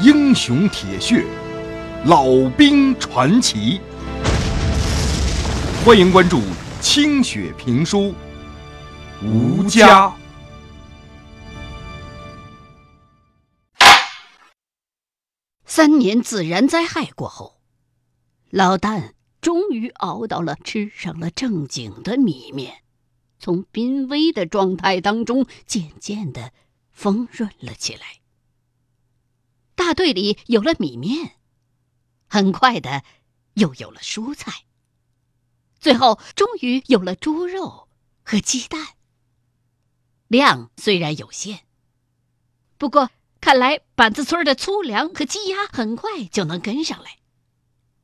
英雄铁血，老兵传奇。欢迎关注清雪评书《吴家》。三年自然灾害过后，老旦终于熬到了吃上了正经的米面，从濒危的状态当中渐渐的丰润了起来。大队里有了米面，很快的又有了蔬菜。最后，终于有了猪肉和鸡蛋。量虽然有限，不过看来板子村的粗粮和鸡鸭很快就能跟上来。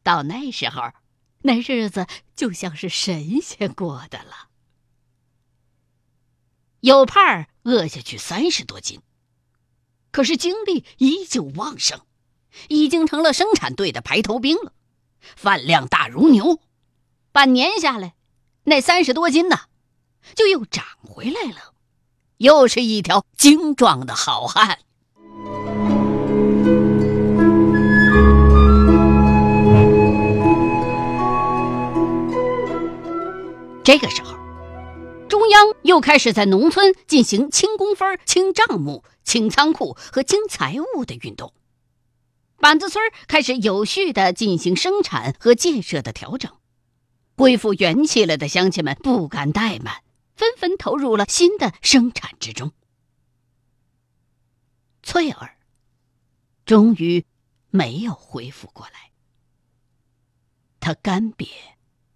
到那时候，那日子就像是神仙过的了。有盼儿饿下去三十多斤，可是精力依旧旺盛，已经成了生产队的排头兵了，饭量大如牛。半年下来，那三十多斤呢，就又长回来了，又是一条精壮的好汉。这个时候，又开始在农村进行清工分、清账目、清仓库和清财务的运动，板子村开始有序的进行生产和建设的调整。恢复元气了的乡亲们不敢怠慢，纷纷投入了新的生产之中。翠儿终于没有恢复过来，她干瘪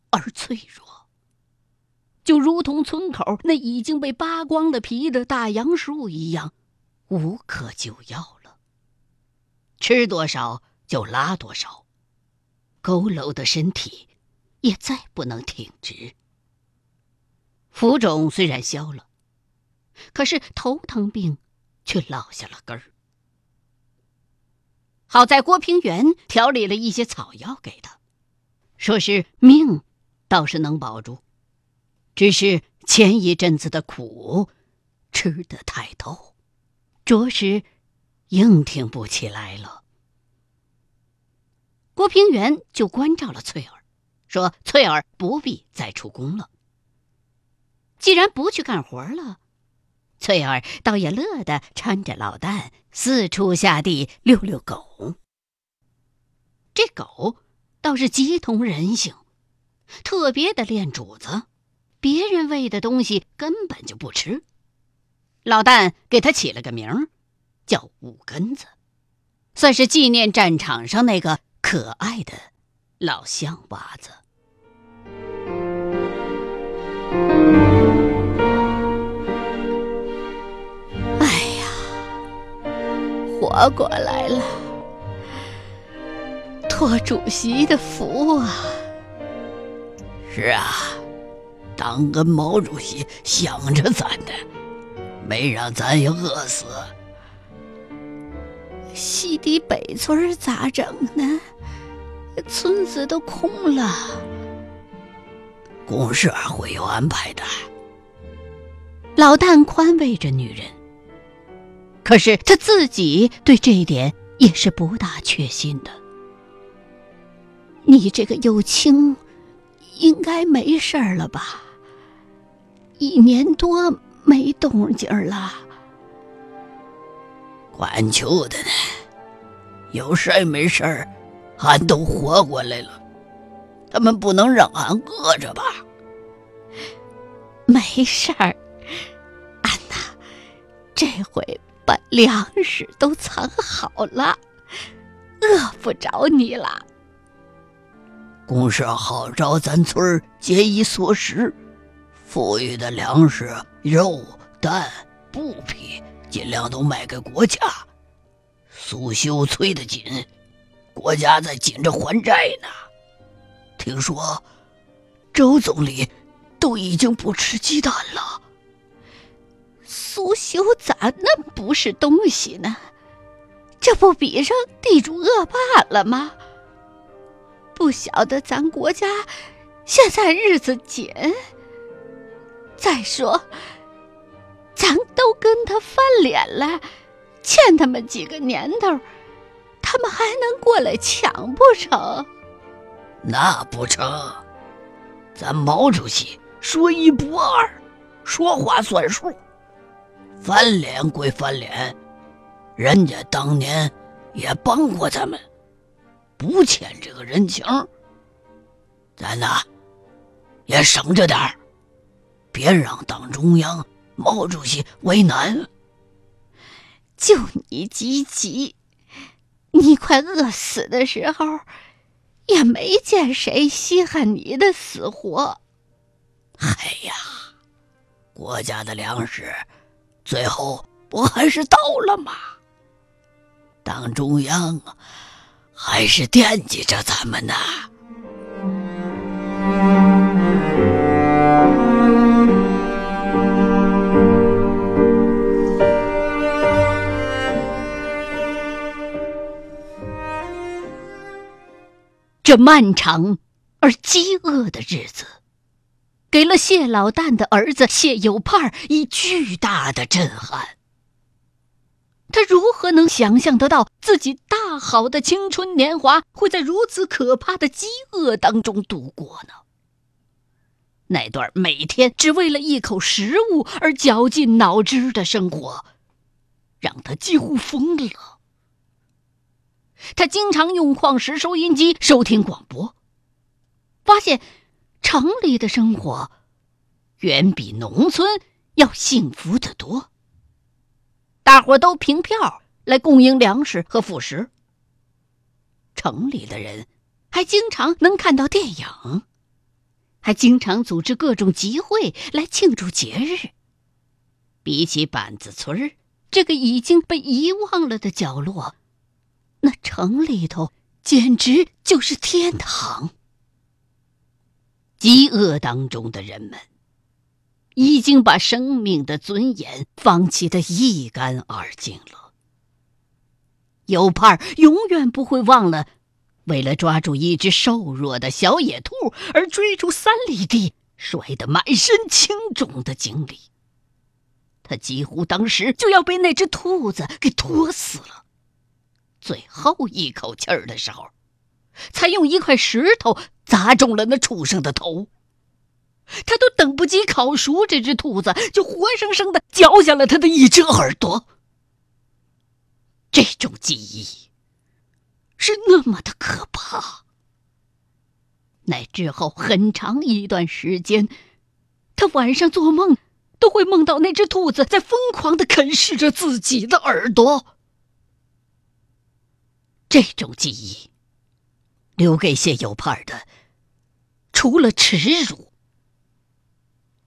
而脆弱，就如同村口那已经被扒光了皮的大杨树一样，无可救药了。吃多少就拉多少，佝偻的身体。也再不能挺直。浮肿虽然消了，可是头疼病却落下了根儿。好在郭平原调理了一些草药给他，说是命倒是能保住，只是前一阵子的苦吃得太透，着实硬挺不起来了。郭平原就关照了翠儿。说：“翠儿不必再出工了。既然不去干活了，翠儿倒也乐得搀着老旦四处下地遛遛狗。这狗倒是极通人性，特别的恋主子，别人喂的东西根本就不吃。老旦给他起了个名儿，叫五根子，算是纪念战场上那个可爱的。”老乡娃子，哎呀，活过来了！托主席的福啊！是啊，党跟毛主席想着咱的，没让咱也饿死。西堤北村咋整呢？村子都空了，公社会有安排的。老旦宽慰着女人，可是他自己对这一点也是不大确信的。你这个幼青，应该没事了吧？一年多没动静了，管球的呢，有事儿没事儿。俺都活过来了，他们不能让俺饿着吧？没事儿，俺呐，这回把粮食都藏好了，饿不着你了。公社号召咱村节衣缩食，富裕的粮食、肉、蛋、布匹，尽量都卖给国家。苏修催得紧。国家在紧着还债呢，听说周总理都已经不吃鸡蛋了。苏修咋那么不是东西呢？这不比上地主恶霸了吗？不晓得咱国家现在日子紧。再说，咱都跟他翻脸了，欠他们几个年头。他们还能过来抢不成？那不成，咱毛主席说一不二，说话算数。翻脸归翻脸，人家当年也帮过咱们，不欠这个人情。咱呐，也省着点儿，别让党中央、毛主席为难。就你积极，你快饿死的时候，也没见谁稀罕你的死活。哎呀，国家的粮食。最后不还是到了吗？党中央还是惦记着咱们呢。这漫长而饥饿的日子。给了谢老旦的儿子谢有盼以巨大的震撼。他如何能想象得到自己大好的青春年华会在如此可怕的饥饿当中度过呢？那段每天只为了一口食物而绞尽脑汁的生活，让他几乎疯了。他经常用矿石收音机收听广播，发现。城里的生活远比农村要幸福得多。大伙都凭票来供应粮食和副食。城里的人还经常能看到电影，还经常组织各种集会来庆祝节日。比起板子村这个已经被遗忘了的角落，那城里头简直就是天堂。饥饿当中的人们，已经把生命的尊严放弃的一干二净了。有盼永远不会忘了，为了抓住一只瘦弱的小野兔而追逐三里地、摔得满身青肿的经历。他几乎当时就要被那只兔子给拖死了。最后一口气儿的时候。才用一块石头砸中了那畜生的头，他都等不及烤熟这只兔子，就活生生的嚼下了他的一只耳朵。这种记忆是那么的可怕。那之后很长一段时间，他晚上做梦都会梦到那只兔子在疯狂的啃噬着自己的耳朵。这种记忆。留给谢有盼的，除了耻辱，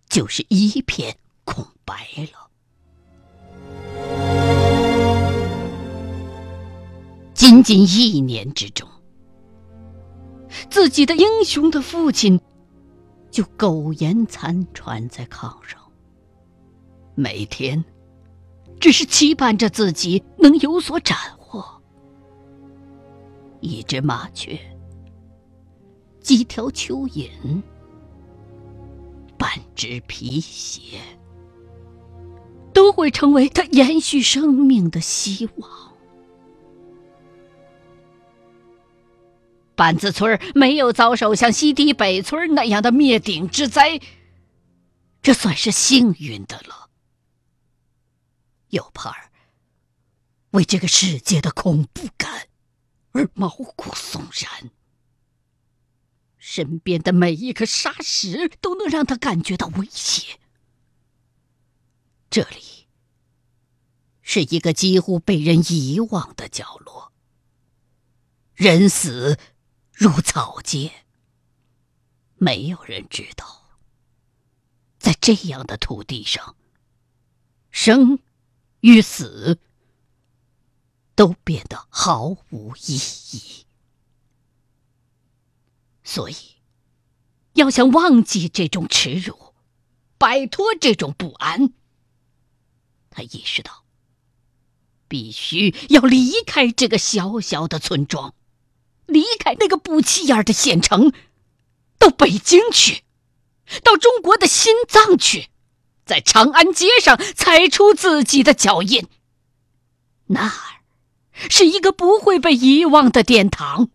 就是一片空白了。仅仅一年之中，自己的英雄的父亲就苟延残喘在炕上，每天只是期盼着自己能有所斩。一只麻雀。几条蚯蚓，半只皮鞋，都会成为他延续生命的希望。板子村没有遭受像西堤北村那样的灭顶之灾，这算是幸运的了。有盼儿为这个世界的恐怖感而毛骨悚然。身边的每一颗沙石都能让他感觉到威胁。这里是一个几乎被人遗忘的角落，人死如草芥，没有人知道，在这样的土地上，生与死都变得毫无意义。所以，要想忘记这种耻辱，摆脱这种不安，他意识到，必须要离开这个小小的村庄，离开那个不起眼的县城，到北京去，到中国的心脏去，在长安街上踩出自己的脚印。那儿，是一个不会被遗忘的殿堂。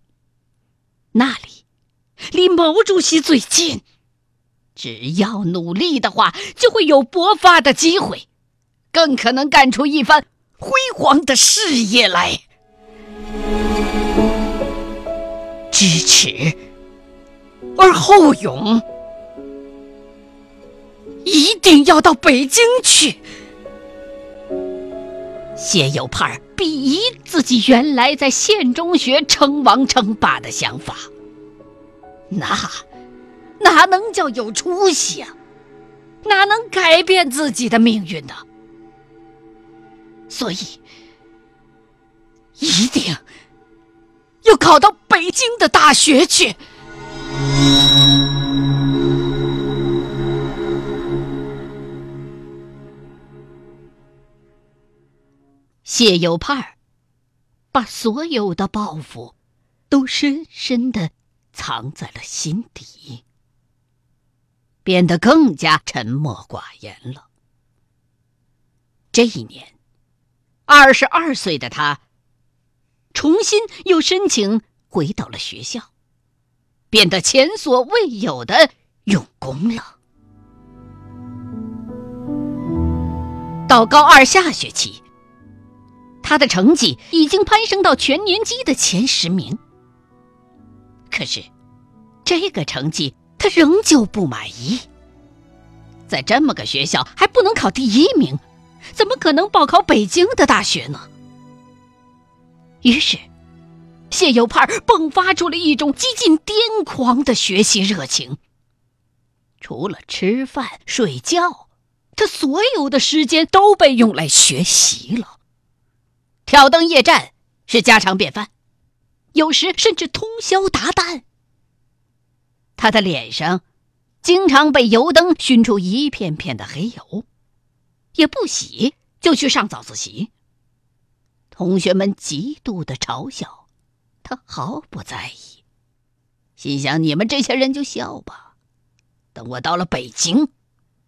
那里离毛主席最近，只要努力的话，就会有勃发的机会，更可能干出一番辉煌的事业来。知耻而后勇，一定要到北京去。谢有盼鄙夷自己原来在县中学称王称霸的想法，那哪能叫有出息啊？哪能改变自己的命运呢？所以，一定要考到北京的大学去。谢有盼儿把所有的抱负都深深的藏在了心底，变得更加沉默寡言了。这一年，二十二岁的他重新又申请回到了学校，变得前所未有的用功了。到高二下学期。他的成绩已经攀升到全年级的前十名，可是这个成绩他仍旧不满意。在这么个学校还不能考第一名，怎么可能报考北京的大学呢？于是，谢有盼迸发出了一种几近癫狂的学习热情。除了吃饭睡觉，他所有的时间都被用来学习了。挑灯夜战是家常便饭，有时甚至通宵达旦。他的脸上经常被油灯熏出一片片的黑油，也不洗就去上早自习。同学们极度的嘲笑，他毫不在意，心想：你们这些人就笑吧，等我到了北京，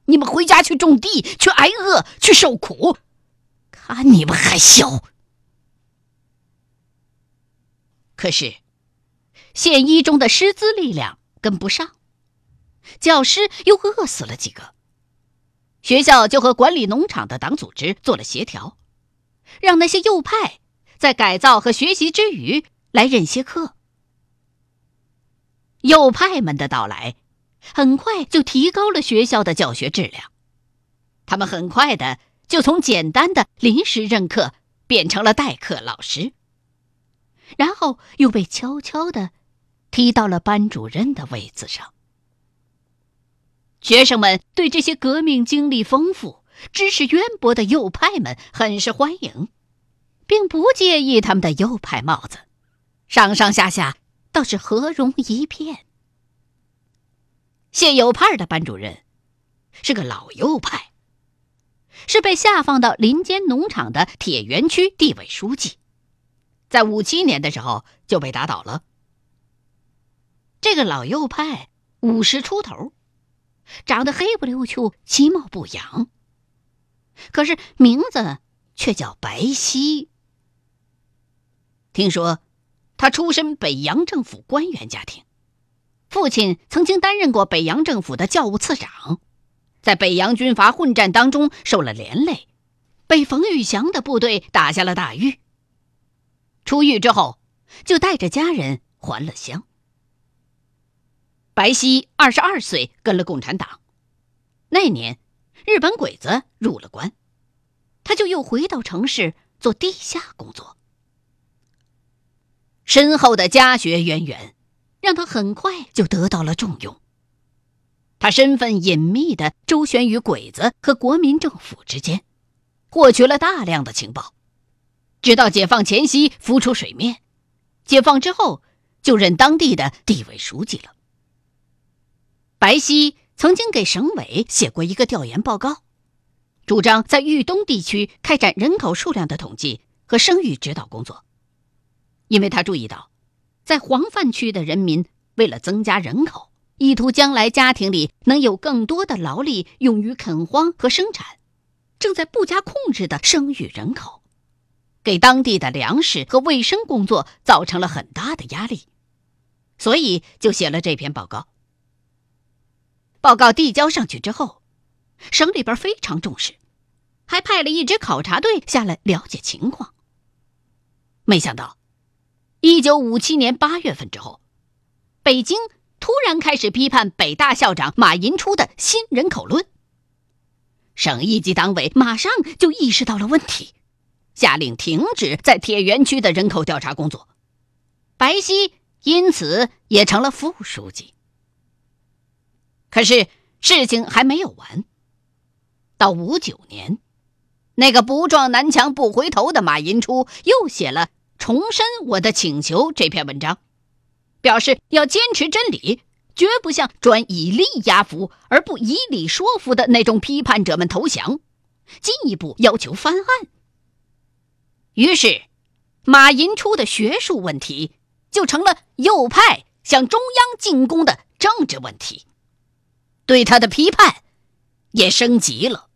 你们回家去种地，去挨饿，去受苦，看你们还笑。可是，县一中的师资力量跟不上，教师又饿死了几个，学校就和管理农场的党组织做了协调，让那些右派在改造和学习之余来任些课。右派们的到来，很快就提高了学校的教学质量，他们很快的就从简单的临时任课变成了代课老师。然后又被悄悄的踢到了班主任的位子上。学生们对这些革命经历丰富、知识渊博的右派们很是欢迎，并不介意他们的右派帽子，上上下下倒是和融一片。谢有派的班主任是个老右派，是被下放到林间农场的铁园区地委书记。在五七年的时候就被打倒了。这个老右派五十出头，长得黑不溜秋，其貌不扬。可是名字却叫白皙。听说他出身北洋政府官员家庭，父亲曾经担任过北洋政府的教务次长，在北洋军阀混战当中受了连累，被冯玉祥的部队打下了大狱。出狱之后，就带着家人还了乡。白皙二十二岁，跟了共产党。那年，日本鬼子入了关，他就又回到城市做地下工作。深厚的家学渊源，让他很快就得到了重用。他身份隐秘的周旋于鬼子和国民政府之间，获取了大量的情报。直到解放前夕浮出水面，解放之后就任当地的地委书记了。白皙曾经给省委写过一个调研报告，主张在豫东地区开展人口数量的统计和生育指导工作，因为他注意到，在黄泛区的人民为了增加人口，意图将来家庭里能有更多的劳力用于垦荒和生产，正在不加控制的生育人口。给当地的粮食和卫生工作造成了很大的压力，所以就写了这篇报告。报告递交上去之后，省里边非常重视，还派了一支考察队下来了解情况。没想到，一九五七年八月份之后，北京突然开始批判北大校长马寅初的新人口论。省一级党委马上就意识到了问题，下令停止在铁园区的人口调查工作。白希因此也成了副书记。可是事情还没有完。到五九年，那个不撞南墙不回头的马寅初又写了《重申我的请求》这篇文章，表示要坚持真理，绝不向专以力压服而不以理说服的那种批判者们投降，进一步要求翻案。于是，马寅初的学术问题就成了右派向中央进攻的政治问题。对他的批判也升级了，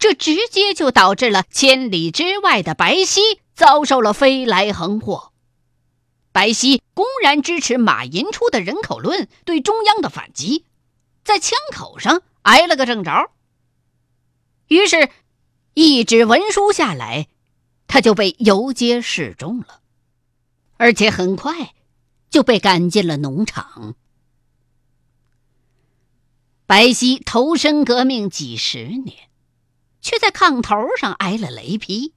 这直接就导致了千里之外的白希遭受了飞来横祸。白希公然支持马寅初的人口论，对中央的反击，在枪口上挨了个正着。于是，一纸文书下来，他就被游街示众了，而且很快就被赶进了农场。白希投身革命几十年，却在炕头上挨了雷劈。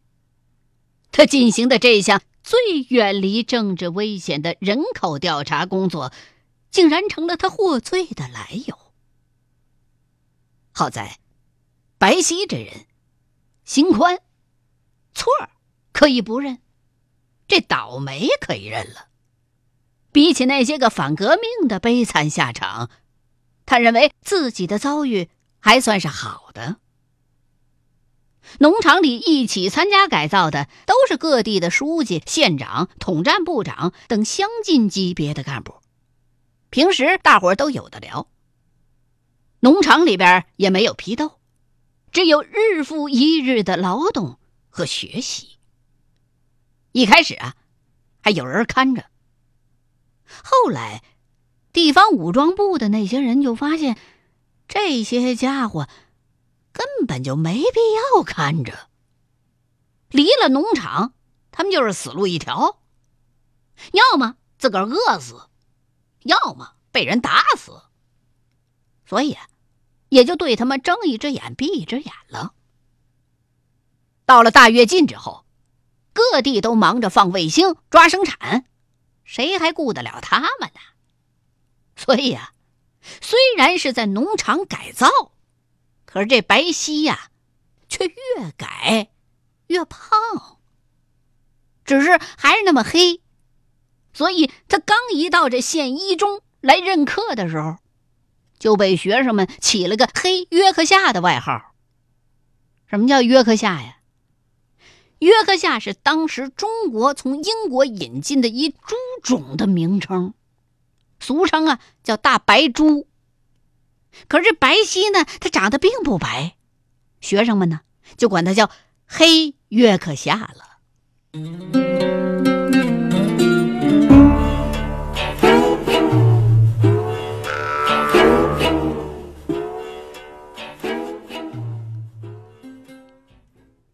他进行的这项最远离政治危险的人口调查工作，竟然成了他获罪的来由。好在，白希这人心宽，错儿可以不认，这倒霉可以认了。比起那些个反革命的悲惨下场。他认为自己的遭遇还算是好的。农场里一起参加改造的都是各地的书记、县长、统战部长等相近级别的干部，平时大伙都有的聊。农场里边也没有批斗，只有日复一日的劳动和学习。一开始啊，还有人看着，后来。地方武装部的那些人就发现，这些家伙根本就没必要看着。离了农场，他们就是死路一条，要么自个儿饿死，要么被人打死。所以，也就对他们睁一只眼闭一只眼了。到了大跃进之后，各地都忙着放卫星、抓生产，谁还顾得了他们呢？所以呀，虽然是在农场改造，可是这白皙呀，却越改越胖。只是还是那么黑，所以他刚一到这县一中来任课的时候，就被学生们起了个“黑约克夏”的外号。什么叫约克夏呀？约克夏是当时中国从英国引进的一猪种的名称。俗称啊，叫大白猪。可是这白皙呢，它长得并不白，学生们呢就管它叫黑约克夏了。